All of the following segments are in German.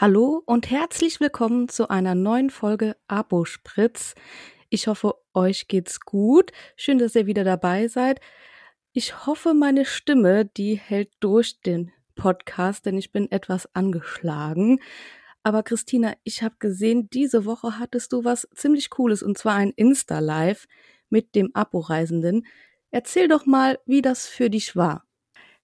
Hallo und herzlich willkommen zu einer neuen Folge Abo Spritz. Ich hoffe, euch geht's gut. Schön, dass ihr wieder dabei seid. Ich hoffe, meine Stimme, die hält durch den Podcast, denn ich bin etwas angeschlagen. Aber Christina, ich habe gesehen, diese Woche hattest du was ziemlich Cooles und zwar ein Insta-Live mit dem Abo-Reisenden. Erzähl doch mal, wie das für dich war.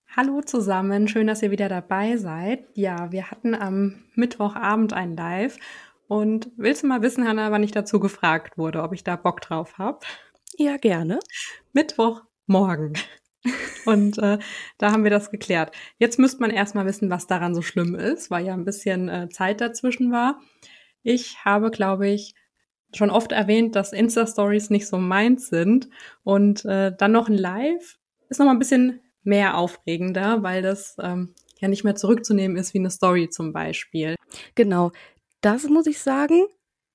Hallo zusammen, schön, dass ihr wieder dabei seid. Ja, wir hatten am Mittwochabend ein Live und willst du mal wissen, Hanna, wann ich dazu gefragt wurde, ob ich da Bock drauf habe? Ja, gerne. Mittwochmorgen. Und äh, da haben wir das geklärt. Jetzt müsste man erstmal wissen, was daran so schlimm ist, weil ja ein bisschen äh, Zeit dazwischen war. Ich habe, glaube ich, schon oft erwähnt, dass Insta-Stories nicht so meins sind. Und äh, dann noch ein Live ist noch mal ein bisschen mehr aufregender, weil das ähm, ja nicht mehr zurückzunehmen ist wie eine Story zum Beispiel. Genau, das muss ich sagen,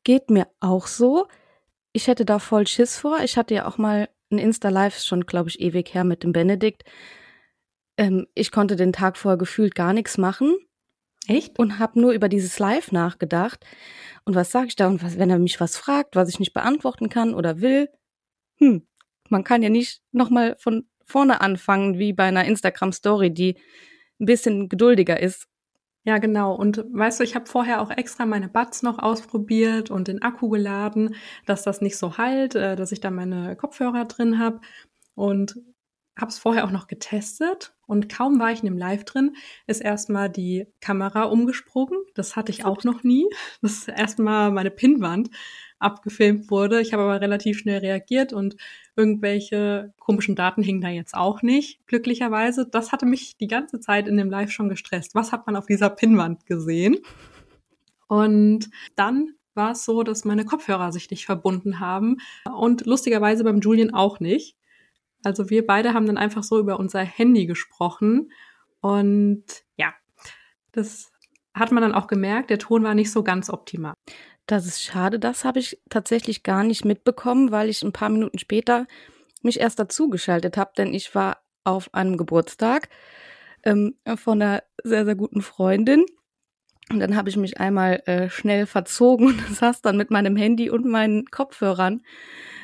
geht mir auch so. Ich hätte da voll Schiss vor. Ich hatte ja auch mal ein Insta-Live schon, glaube ich, ewig her mit dem Benedikt. Ähm, ich konnte den Tag vorher gefühlt gar nichts machen. Echt? Und habe nur über dieses Live nachgedacht. Und was sage ich da? Und was, wenn er mich was fragt, was ich nicht beantworten kann oder will? Hm, man kann ja nicht nochmal von vorne anfangen, wie bei einer Instagram-Story, die ein bisschen geduldiger ist. Ja, genau. Und weißt du, ich habe vorher auch extra meine Buds noch ausprobiert und den Akku geladen, dass das nicht so halt, äh, dass ich da meine Kopfhörer drin habe. Und habe es vorher auch noch getestet und kaum war ich in dem Live drin, ist erstmal die Kamera umgesprungen. Das hatte ich auch noch nie. Das ist erstmal meine Pinnwand abgefilmt wurde. Ich habe aber relativ schnell reagiert und irgendwelche komischen Daten hingen da jetzt auch nicht, glücklicherweise. Das hatte mich die ganze Zeit in dem Live schon gestresst. Was hat man auf dieser Pinnwand gesehen? Und dann war es so, dass meine Kopfhörer sich nicht verbunden haben und lustigerweise beim Julian auch nicht. Also wir beide haben dann einfach so über unser Handy gesprochen und ja, das hat man dann auch gemerkt, der Ton war nicht so ganz optimal. Das ist schade, das habe ich tatsächlich gar nicht mitbekommen, weil ich ein paar Minuten später mich erst dazugeschaltet habe, denn ich war auf einem Geburtstag ähm, von einer sehr, sehr guten Freundin. Und dann habe ich mich einmal äh, schnell verzogen und saß dann mit meinem Handy und meinen Kopfhörern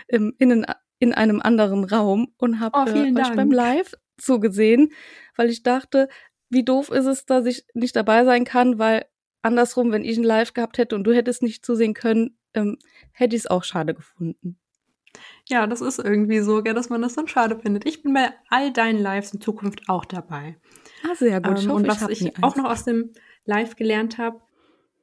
ähm, in, in einem anderen Raum und habe oh, äh, euch beim Live zugesehen, weil ich dachte, wie doof ist es, dass ich nicht dabei sein kann, weil andersrum, wenn ich ein Live gehabt hätte und du hättest nicht zusehen können, ähm, hätte ich es auch schade gefunden. Ja, das ist irgendwie so, gell, dass man das dann schade findet. Ich bin bei all deinen Lives in Zukunft auch dabei. Ah, sehr gut. Ähm, hoffe, und was ich, ich auch noch aus dem Live gelernt habe,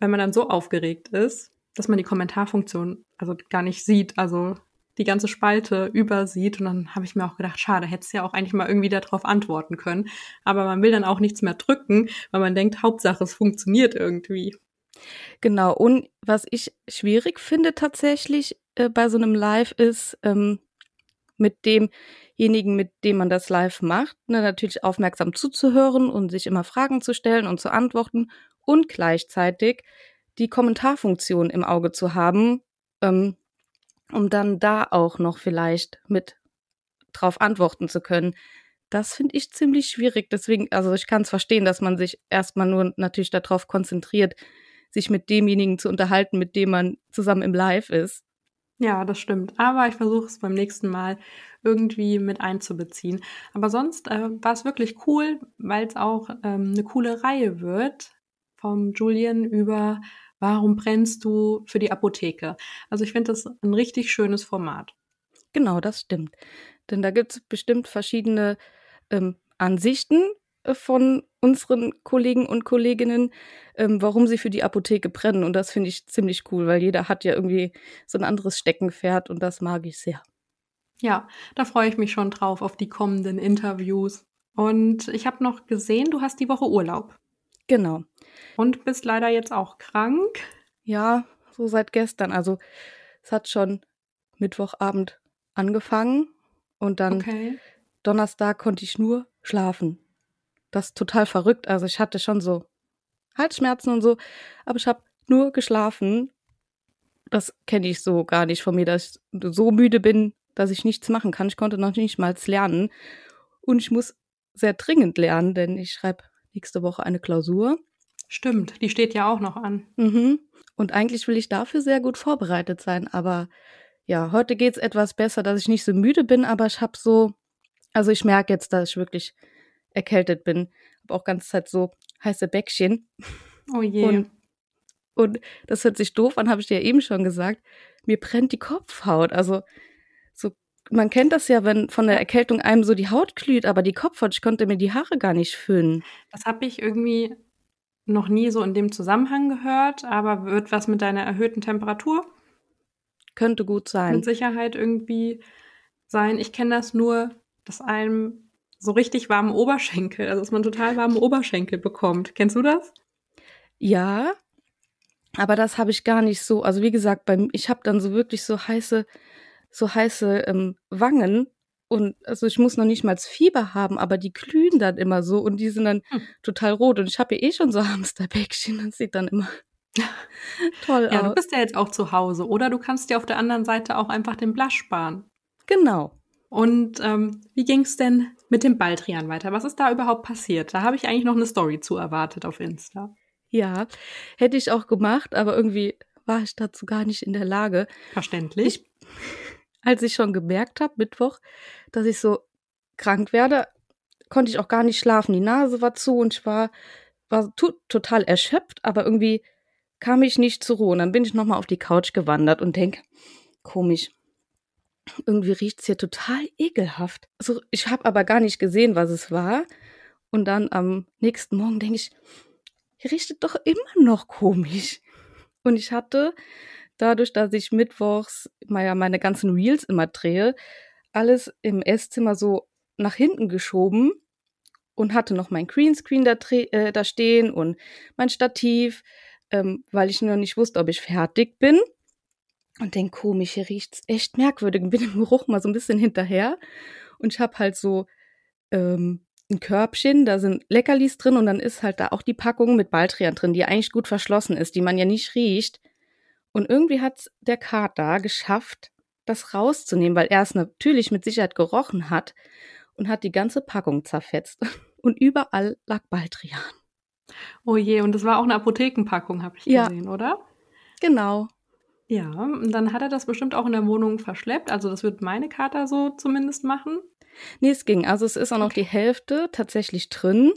wenn man dann so aufgeregt ist, dass man die Kommentarfunktion also gar nicht sieht. Also die ganze Spalte übersieht. Und dann habe ich mir auch gedacht, schade, hättest ja auch eigentlich mal irgendwie darauf antworten können. Aber man will dann auch nichts mehr drücken, weil man denkt, Hauptsache es funktioniert irgendwie. Genau. Und was ich schwierig finde tatsächlich äh, bei so einem Live ist, ähm, mit demjenigen, mit dem man das Live macht, ne, natürlich aufmerksam zuzuhören und sich immer Fragen zu stellen und zu antworten und gleichzeitig die Kommentarfunktion im Auge zu haben, ähm, um dann da auch noch vielleicht mit drauf antworten zu können. Das finde ich ziemlich schwierig. Deswegen, also ich kann es verstehen, dass man sich erstmal nur natürlich darauf konzentriert, sich mit demjenigen zu unterhalten, mit dem man zusammen im Live ist. Ja, das stimmt. Aber ich versuche es beim nächsten Mal irgendwie mit einzubeziehen. Aber sonst äh, war es wirklich cool, weil es auch ähm, eine coole Reihe wird vom Julian über Warum brennst du für die Apotheke? Also ich finde das ein richtig schönes Format. Genau, das stimmt. Denn da gibt es bestimmt verschiedene ähm, Ansichten äh, von unseren Kollegen und Kolleginnen, ähm, warum sie für die Apotheke brennen. Und das finde ich ziemlich cool, weil jeder hat ja irgendwie so ein anderes Steckenpferd und das mag ich sehr. Ja, da freue ich mich schon drauf auf die kommenden Interviews. Und ich habe noch gesehen, du hast die Woche Urlaub. Genau. Und bist leider jetzt auch krank? Ja, so seit gestern. Also es hat schon Mittwochabend angefangen und dann okay. Donnerstag konnte ich nur schlafen. Das ist total verrückt. Also ich hatte schon so Halsschmerzen und so, aber ich habe nur geschlafen. Das kenne ich so gar nicht von mir, dass ich so müde bin, dass ich nichts machen kann. Ich konnte noch nicht mal lernen. Und ich muss sehr dringend lernen, denn ich schreibe nächste Woche eine Klausur. Stimmt, die steht ja auch noch an. Mhm. Und eigentlich will ich dafür sehr gut vorbereitet sein, aber ja, heute geht's etwas besser, dass ich nicht so müde bin, aber ich habe so, also ich merke jetzt, dass ich wirklich erkältet bin. Habe auch ganze Zeit so heiße Bäckchen. Oh je. Und, und das hört sich doof an, habe ich dir ja eben schon gesagt. Mir brennt die Kopfhaut. Also so, man kennt das ja, wenn von der Erkältung einem so die Haut glüht, aber die Kopfhaut, ich konnte mir die Haare gar nicht föhnen. Das habe ich irgendwie noch nie so in dem Zusammenhang gehört, aber wird was mit deiner erhöhten Temperatur? Könnte gut sein. Mit Sicherheit irgendwie sein. Ich kenne das nur, dass einem so richtig warmen Oberschenkel, also dass man total warmen Oberschenkel bekommt. Kennst du das? Ja, aber das habe ich gar nicht so. Also wie gesagt, beim, ich habe dann so wirklich so heiße, so heiße ähm, Wangen und also ich muss noch nicht mal Fieber haben, aber die glühen dann immer so und die sind dann hm. total rot und ich habe ja eh schon so Hamsterbäckchen, das sieht dann immer toll ja, aus. Ja, du bist ja jetzt auch zu Hause oder du kannst dir auf der anderen Seite auch einfach den Blush sparen. Genau. Und ähm, wie ging es denn mit dem Baldrian weiter? Was ist da überhaupt passiert? Da habe ich eigentlich noch eine Story zu erwartet auf Insta. Ja, hätte ich auch gemacht, aber irgendwie war ich dazu gar nicht in der Lage. Verständlich. Ich, als ich schon gemerkt habe, Mittwoch, dass ich so krank werde, konnte ich auch gar nicht schlafen. Die Nase war zu und ich war, war total erschöpft, aber irgendwie kam ich nicht zur Ruhe. Und dann bin ich nochmal auf die Couch gewandert und denke, komisch, irgendwie riecht's hier total ekelhaft. Also ich habe aber gar nicht gesehen, was es war. Und dann am nächsten Morgen denke ich, hier riecht es doch immer noch komisch. Und ich hatte dadurch, dass ich mittwochs ja, meine ganzen Reels immer drehe, alles im Esszimmer so nach hinten geschoben und hatte noch mein Greenscreen da, äh, da stehen und mein Stativ, ähm, weil ich nur nicht wusste, ob ich fertig bin und denk, komisch, hier riecht's echt merkwürdig. Bin im Geruch mal so ein bisschen hinterher. Und ich habe halt so ähm, ein Körbchen, da sind Leckerlis drin und dann ist halt da auch die Packung mit Baldrian drin, die eigentlich gut verschlossen ist, die man ja nicht riecht. Und irgendwie hat der Kater geschafft, das rauszunehmen, weil er es natürlich mit Sicherheit gerochen hat und hat die ganze Packung zerfetzt. Und überall lag Baldrian. Oh je, und das war auch eine Apothekenpackung, habe ich ja. gesehen, oder? Genau. Ja, und dann hat er das bestimmt auch in der Wohnung verschleppt. Also das wird meine Kater so zumindest machen. Nee, es ging. Also es ist auch noch okay. die Hälfte tatsächlich drin.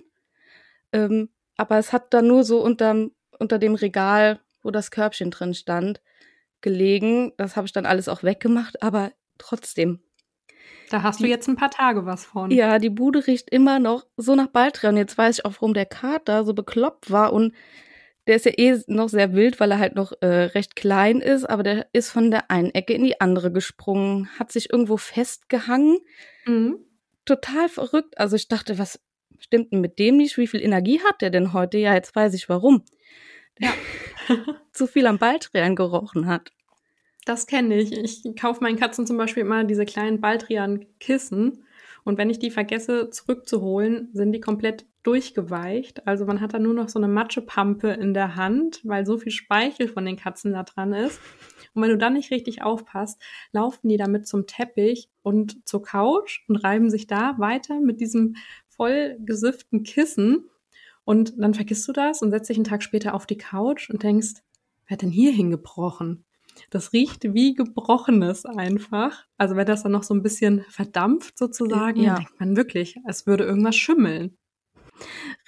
Ähm, aber es hat dann nur so unter, unter dem Regal, wo das Körbchen drin stand, gelegen. Das habe ich dann alles auch weggemacht, aber trotzdem. Da hast die, du jetzt ein paar Tage was von. Ja, die Bude riecht immer noch so nach Baldrian. Jetzt weiß ich auch, warum der Kater so bekloppt war und der ist ja eh noch sehr wild, weil er halt noch äh, recht klein ist, aber der ist von der einen Ecke in die andere gesprungen, hat sich irgendwo festgehangen. Mhm. Total verrückt. Also ich dachte, was stimmt denn mit dem nicht? Wie viel Energie hat der denn heute? Ja, jetzt weiß ich warum. Ja. zu viel am Baldrian gerochen hat. Das kenne ich. Ich kaufe meinen Katzen zum Beispiel immer diese kleinen Baldrian-Kissen. Und wenn ich die vergesse zurückzuholen, sind die komplett durchgeweicht. Also man hat da nur noch so eine Matschepampe in der Hand, weil so viel Speichel von den Katzen da dran ist. Und wenn du dann nicht richtig aufpasst, laufen die damit zum Teppich und zur Couch und reiben sich da weiter mit diesem voll gesüfften Kissen. Und dann vergisst du das und setzt dich einen Tag später auf die Couch und denkst, wer hat denn hier hingebrochen? Das riecht wie Gebrochenes einfach. Also wenn das dann noch so ein bisschen verdampft sozusagen, ja. denkt man wirklich, es würde irgendwas schimmeln.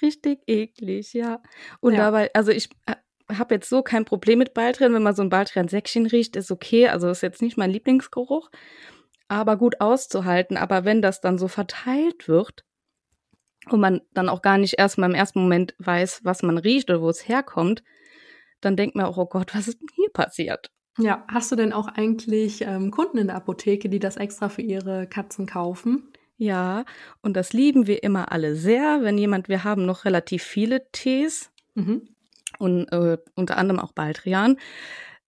Richtig eklig, ja. Und ja. dabei, also ich äh, habe jetzt so kein Problem mit Baldrian. Wenn man so ein Baldrian-Säckchen riecht, ist okay. Also ist jetzt nicht mein Lieblingsgeruch, aber gut auszuhalten. Aber wenn das dann so verteilt wird und man dann auch gar nicht erst mal im ersten Moment weiß, was man riecht oder wo es herkommt, dann denkt man auch, oh Gott, was ist denn hier passiert? Ja, hast du denn auch eigentlich ähm, Kunden in der Apotheke, die das extra für ihre Katzen kaufen? Ja, und das lieben wir immer alle sehr. Wenn jemand, wir haben noch relativ viele Tees mhm. und äh, unter anderem auch Baldrian.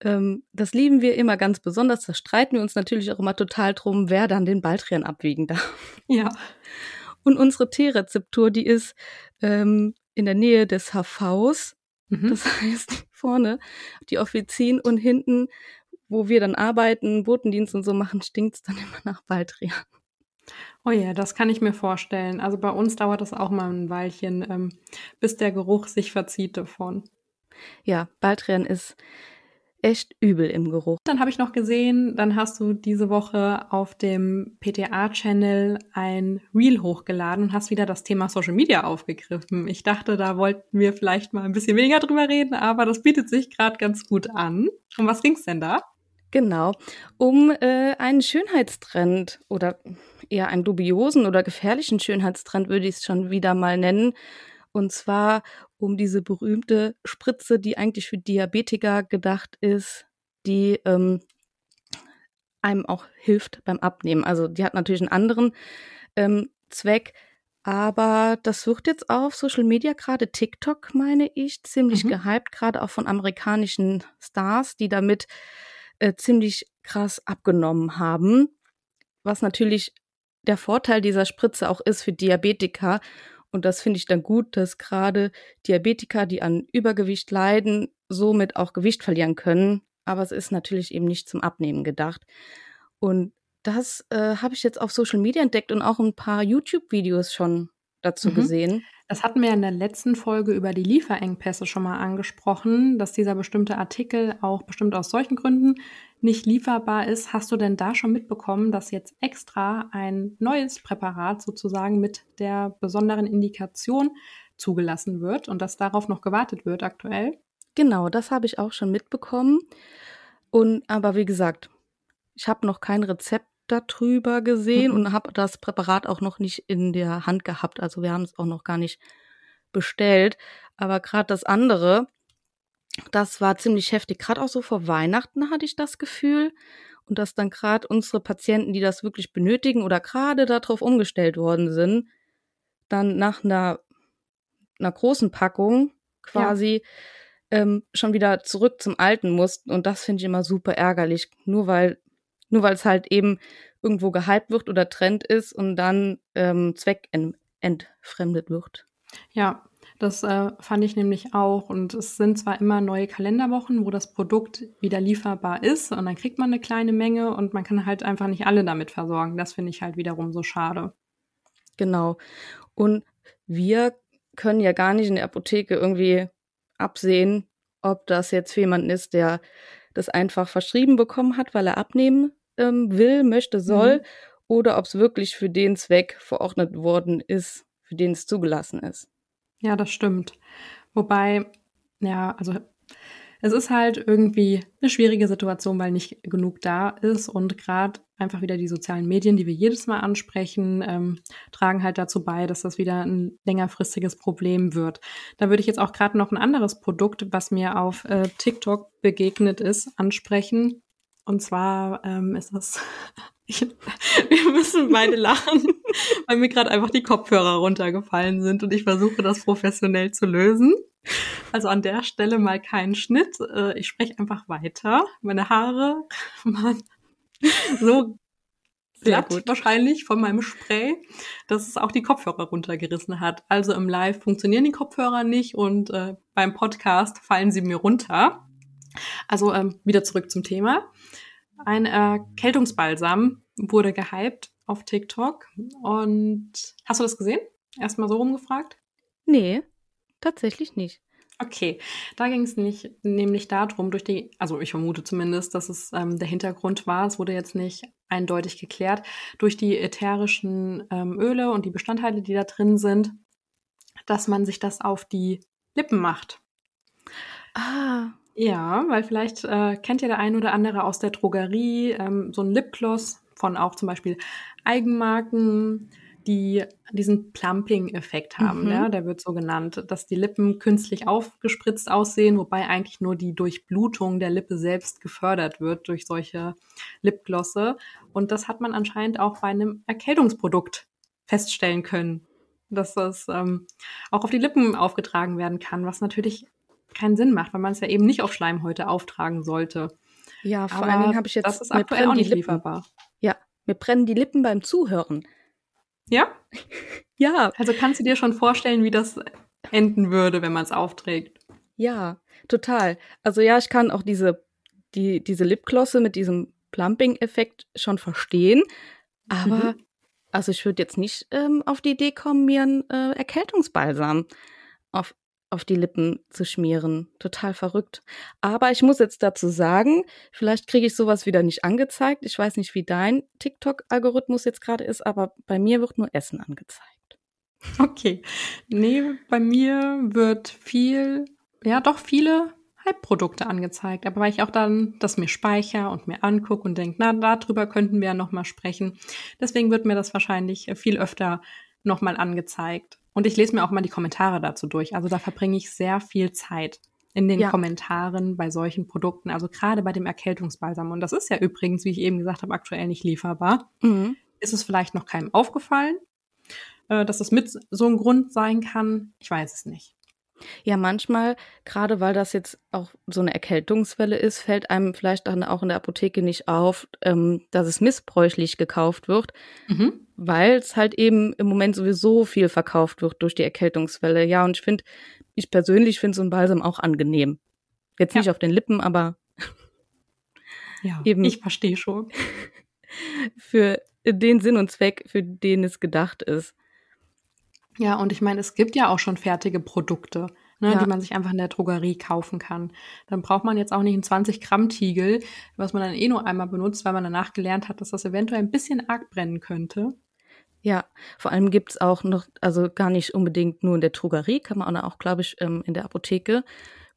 Ähm, das lieben wir immer ganz besonders. Da streiten wir uns natürlich auch immer total drum, wer dann den Baldrian abwiegen darf. Ja. Und unsere Teerezeptur, die ist ähm, in der Nähe des HVs. Mhm. Das heißt, vorne die Offizien und hinten, wo wir dann arbeiten, Botendienst und so machen, stinkt's dann immer nach Baldrian. Oh ja, das kann ich mir vorstellen. Also bei uns dauert das auch mal ein Weilchen, ähm, bis der Geruch sich verzieht davon. Ja, Baldrian ist echt übel im Geruch. Dann habe ich noch gesehen, dann hast du diese Woche auf dem PTA-Channel ein Reel hochgeladen und hast wieder das Thema Social Media aufgegriffen. Ich dachte, da wollten wir vielleicht mal ein bisschen weniger drüber reden, aber das bietet sich gerade ganz gut an. Um was ging's denn da? Genau, um äh, einen Schönheitstrend oder eher einen dubiosen oder gefährlichen Schönheitstrend würde ich es schon wieder mal nennen. Und zwar um diese berühmte Spritze, die eigentlich für Diabetiker gedacht ist, die ähm, einem auch hilft beim Abnehmen. Also die hat natürlich einen anderen ähm, Zweck, aber das wird jetzt auf Social Media, gerade TikTok, meine ich, ziemlich mhm. gehypt, gerade auch von amerikanischen Stars, die damit äh, ziemlich krass abgenommen haben. Was natürlich der Vorteil dieser Spritze auch ist für Diabetiker. Und das finde ich dann gut, dass gerade Diabetiker, die an Übergewicht leiden, somit auch Gewicht verlieren können. Aber es ist natürlich eben nicht zum Abnehmen gedacht. Und das äh, habe ich jetzt auf Social Media entdeckt und auch ein paar YouTube-Videos schon dazu mhm. gesehen. Das hatten wir in der letzten Folge über die Lieferengpässe schon mal angesprochen, dass dieser bestimmte Artikel auch bestimmt aus solchen Gründen nicht lieferbar ist. Hast du denn da schon mitbekommen, dass jetzt extra ein neues Präparat sozusagen mit der besonderen Indikation zugelassen wird und dass darauf noch gewartet wird aktuell? Genau, das habe ich auch schon mitbekommen. Und aber wie gesagt, ich habe noch kein Rezept darüber gesehen mhm. und habe das Präparat auch noch nicht in der Hand gehabt. Also wir haben es auch noch gar nicht bestellt. Aber gerade das andere, das war ziemlich heftig. Gerade auch so vor Weihnachten hatte ich das Gefühl. Und dass dann gerade unsere Patienten, die das wirklich benötigen oder gerade darauf umgestellt worden sind, dann nach einer, einer großen Packung quasi ja. ähm, schon wieder zurück zum Alten mussten. Und das finde ich immer super ärgerlich. Nur weil nur weil es halt eben irgendwo gehypt wird oder Trend ist und dann ähm, zweckentfremdet wird. Ja, das äh, fand ich nämlich auch. Und es sind zwar immer neue Kalenderwochen, wo das Produkt wieder lieferbar ist und dann kriegt man eine kleine Menge und man kann halt einfach nicht alle damit versorgen. Das finde ich halt wiederum so schade. Genau. Und wir können ja gar nicht in der Apotheke irgendwie absehen, ob das jetzt für jemanden ist, der das einfach verschrieben bekommen hat, weil er abnehmen ähm, will, möchte, soll, mhm. oder ob es wirklich für den Zweck verordnet worden ist, für den es zugelassen ist. Ja, das stimmt. Wobei, ja, also es ist halt irgendwie eine schwierige Situation, weil nicht genug da ist und gerade einfach wieder die sozialen Medien, die wir jedes Mal ansprechen, ähm, tragen halt dazu bei, dass das wieder ein längerfristiges Problem wird. Da würde ich jetzt auch gerade noch ein anderes Produkt, was mir auf äh, TikTok begegnet ist, ansprechen. Und zwar ähm, ist das, wir müssen beide lachen, weil mir gerade einfach die Kopfhörer runtergefallen sind und ich versuche das professionell zu lösen. Also an der Stelle mal keinen Schnitt. Äh, ich spreche einfach weiter. Meine Haare waren so glatt wahrscheinlich von meinem Spray, dass es auch die Kopfhörer runtergerissen hat. Also im Live funktionieren die Kopfhörer nicht und äh, beim Podcast fallen sie mir runter. Also ähm, wieder zurück zum Thema. Ein Erkältungsbalsam wurde gehypt auf TikTok. Und hast du das gesehen? Erstmal so rumgefragt? Nee, tatsächlich nicht. Okay, da ging es nicht, nämlich darum, durch die, also ich vermute zumindest, dass es ähm, der Hintergrund war, es wurde jetzt nicht eindeutig geklärt, durch die ätherischen ähm, Öle und die Bestandteile, die da drin sind, dass man sich das auf die Lippen macht. Ah, ja, weil vielleicht äh, kennt ja der ein oder andere aus der Drogerie ähm, so ein Lipgloss von auch zum Beispiel Eigenmarken, die diesen Plumping-Effekt haben. Mhm. Ja, der wird so genannt, dass die Lippen künstlich aufgespritzt aussehen, wobei eigentlich nur die Durchblutung der Lippe selbst gefördert wird durch solche Lipglosse. Und das hat man anscheinend auch bei einem Erkältungsprodukt feststellen können, dass das ähm, auch auf die Lippen aufgetragen werden kann, was natürlich keinen Sinn macht, weil man es ja eben nicht auf Schleimhäute auftragen sollte. Ja, vor Aber allen Dingen habe ich jetzt. Das ist aktuell auch nicht lieferbar. Mir brennen die Lippen beim Zuhören. Ja? ja. Also kannst du dir schon vorstellen, wie das enden würde, wenn man es aufträgt? Ja, total. Also ja, ich kann auch diese, die, diese Lipglosse mit diesem Plumping-Effekt schon verstehen. Aber mhm. Also ich würde jetzt nicht ähm, auf die Idee kommen, mir einen äh, Erkältungsbalsam auf, auf die Lippen zu schmieren. Total verrückt. Aber ich muss jetzt dazu sagen, vielleicht kriege ich sowas wieder nicht angezeigt. Ich weiß nicht, wie dein TikTok-Algorithmus jetzt gerade ist, aber bei mir wird nur Essen angezeigt. Okay. Nee, bei mir wird viel, ja doch viele Hype-Produkte angezeigt. Aber weil ich auch dann das mir speichere und mir angucke und denke, na, darüber könnten wir ja nochmal sprechen. Deswegen wird mir das wahrscheinlich viel öfter nochmal angezeigt. Und ich lese mir auch mal die Kommentare dazu durch. Also da verbringe ich sehr viel Zeit in den ja. Kommentaren bei solchen Produkten, also gerade bei dem Erkältungsbalsam. Und das ist ja übrigens, wie ich eben gesagt habe, aktuell nicht lieferbar. Mhm. Ist es vielleicht noch keinem aufgefallen, äh, dass das mit so ein Grund sein kann? Ich weiß es nicht. Ja, manchmal, gerade weil das jetzt auch so eine Erkältungswelle ist, fällt einem vielleicht dann auch in der Apotheke nicht auf, ähm, dass es missbräuchlich gekauft wird, mhm. weil es halt eben im Moment sowieso viel verkauft wird durch die Erkältungswelle. Ja, und ich finde, ich persönlich finde so ein Balsam auch angenehm. Jetzt ja. nicht auf den Lippen, aber ja, eben. Ich verstehe schon. Für den Sinn und Zweck, für den es gedacht ist. Ja, und ich meine, es gibt ja auch schon fertige Produkte, ne, ja. die man sich einfach in der Drogerie kaufen kann. Dann braucht man jetzt auch nicht einen 20-Gramm-Tiegel, was man dann eh nur einmal benutzt, weil man danach gelernt hat, dass das eventuell ein bisschen arg brennen könnte. Ja, vor allem gibt's auch noch, also gar nicht unbedingt nur in der Drogerie, kann man auch, glaube ich, ähm, in der Apotheke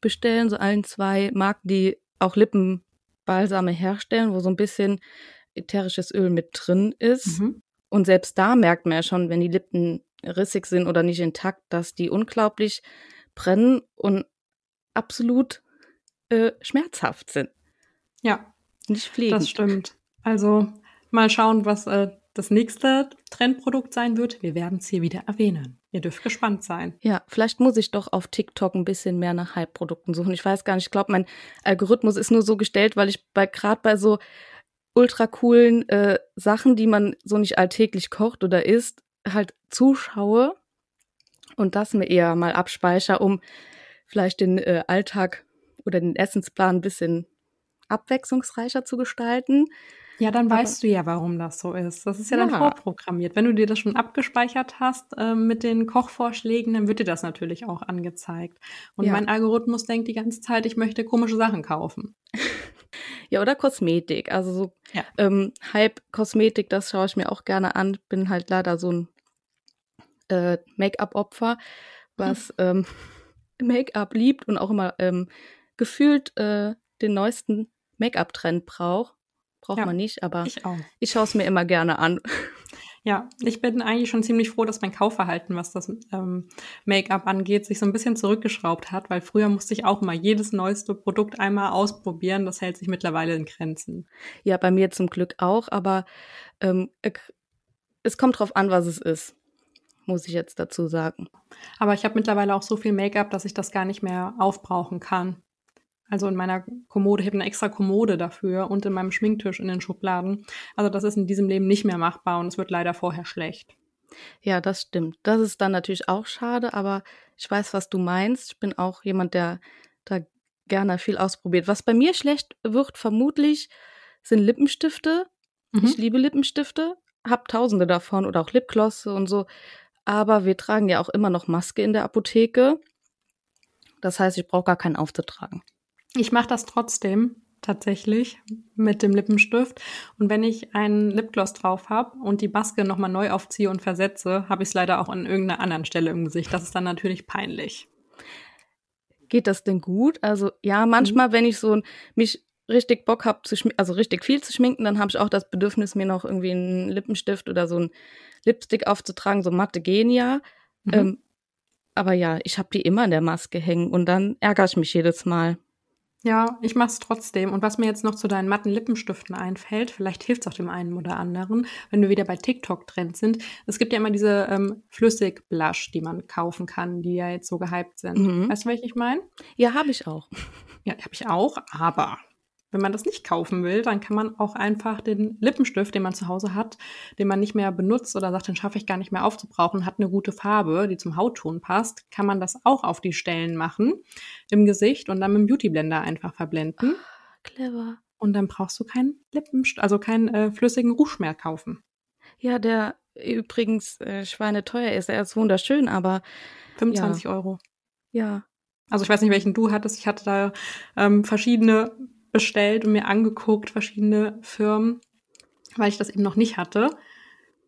bestellen. So allen zwei Marken, die auch Lippenbalsame herstellen, wo so ein bisschen ätherisches Öl mit drin ist. Mhm. Und selbst da merkt man ja schon, wenn die Lippen rissig sind oder nicht intakt, dass die unglaublich brennen und absolut äh, schmerzhaft sind. Ja, nicht fliegen. Das stimmt. Also mal schauen, was äh, das nächste Trendprodukt sein wird. Wir werden es hier wieder erwähnen. Ihr dürft gespannt sein. Ja, vielleicht muss ich doch auf TikTok ein bisschen mehr nach Hype-Produkten suchen. Ich weiß gar nicht, ich glaube, mein Algorithmus ist nur so gestellt, weil ich bei gerade bei so ultra coolen äh, Sachen, die man so nicht alltäglich kocht oder isst, halt zuschaue und das mir eher mal abspeichere, um vielleicht den äh, Alltag oder den Essensplan ein bisschen abwechslungsreicher zu gestalten. Ja, dann Aber, weißt du ja, warum das so ist. Das ist ja, ja, dann vorprogrammiert. Wenn du dir das schon abgespeichert hast äh, mit den Kochvorschlägen, dann wird dir das natürlich auch angezeigt. Und ja. mein Algorithmus denkt die ganze Zeit, ich möchte komische Sachen kaufen. Ja, oder Kosmetik. Also so ja. ähm, Hype-Kosmetik, das schaue ich mir auch gerne an. Bin halt leider so ein äh, Make-up-Opfer, was hm. ähm, Make-up liebt und auch immer ähm, gefühlt äh, den neuesten Make-up-Trend braucht. Braucht ja, man nicht, aber ich, ich schaue es mir immer gerne an. Ja, ich bin eigentlich schon ziemlich froh, dass mein Kaufverhalten, was das ähm, Make-up angeht, sich so ein bisschen zurückgeschraubt hat, weil früher musste ich auch mal jedes neueste Produkt einmal ausprobieren. Das hält sich mittlerweile in Grenzen. Ja, bei mir zum Glück auch, aber ähm, es kommt drauf an, was es ist muss ich jetzt dazu sagen. Aber ich habe mittlerweile auch so viel Make-up, dass ich das gar nicht mehr aufbrauchen kann. Also in meiner Kommode, ich habe eine extra Kommode dafür und in meinem Schminktisch in den Schubladen. Also das ist in diesem Leben nicht mehr machbar und es wird leider vorher schlecht. Ja, das stimmt. Das ist dann natürlich auch schade, aber ich weiß, was du meinst. Ich bin auch jemand, der da gerne viel ausprobiert. Was bei mir schlecht wird, vermutlich, sind Lippenstifte. Mhm. Ich liebe Lippenstifte, hab tausende davon oder auch Lipglosse und so. Aber wir tragen ja auch immer noch Maske in der Apotheke. Das heißt, ich brauche gar keinen aufzutragen. Ich mache das trotzdem tatsächlich mit dem Lippenstift. Und wenn ich einen Lipgloss drauf habe und die Maske nochmal neu aufziehe und versetze, habe ich es leider auch an irgendeiner anderen Stelle im Gesicht. Das ist dann natürlich peinlich. Geht das denn gut? Also ja, manchmal, mhm. wenn ich so mich richtig Bock habe, also richtig viel zu schminken, dann habe ich auch das Bedürfnis, mir noch irgendwie einen Lippenstift oder so einen Lipstick aufzutragen, so matte Genia. Mhm. Ähm, aber ja, ich habe die immer in der Maske hängen und dann ärgere ich mich jedes Mal. Ja, ich mache es trotzdem. Und was mir jetzt noch zu deinen matten Lippenstiften einfällt, vielleicht hilft es auch dem einen oder anderen, wenn wir wieder bei TikTok-Trend sind. Es gibt ja immer diese ähm, Flüssig-Blush, die man kaufen kann, die ja jetzt so gehypt sind. Mhm. Weißt du, welche ich meine? Ja, habe ich auch. Ja, habe ich auch, aber wenn man das nicht kaufen will, dann kann man auch einfach den Lippenstift, den man zu Hause hat, den man nicht mehr benutzt oder sagt, den schaffe ich gar nicht mehr aufzubrauchen, hat eine gute Farbe, die zum Hautton passt, kann man das auch auf die Stellen machen im Gesicht und dann mit dem Beautyblender einfach verblenden. Ah, clever. Und dann brauchst du keinen Lippenstift, also keinen äh, flüssigen Rouge mehr kaufen. Ja, der übrigens äh, schweineteuer ist. Er ist wunderschön, aber 25 ja. Euro. Ja. Also ich weiß nicht, welchen du hattest. Ich hatte da ähm, verschiedene bestellt und mir angeguckt, verschiedene Firmen, weil ich das eben noch nicht hatte.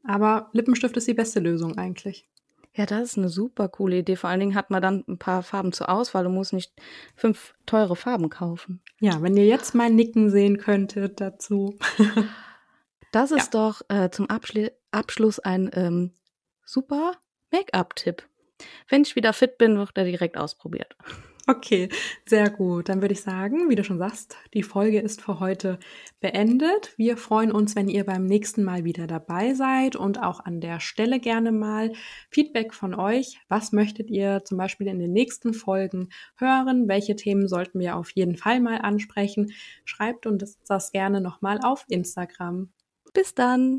Aber Lippenstift ist die beste Lösung eigentlich. Ja, das ist eine super coole Idee. Vor allen Dingen hat man dann ein paar Farben zur Auswahl und muss nicht fünf teure Farben kaufen. Ja, wenn ihr jetzt mein Nicken sehen könntet dazu. das ist ja. doch äh, zum Abschli Abschluss ein ähm, super Make-up-Tipp. Wenn ich wieder fit bin, wird er direkt ausprobiert. Okay, sehr gut. Dann würde ich sagen, wie du schon sagst, die Folge ist für heute beendet. Wir freuen uns, wenn ihr beim nächsten Mal wieder dabei seid und auch an der Stelle gerne mal Feedback von euch. Was möchtet ihr zum Beispiel in den nächsten Folgen hören? Welche Themen sollten wir auf jeden Fall mal ansprechen? Schreibt uns das gerne nochmal auf Instagram. Bis dann!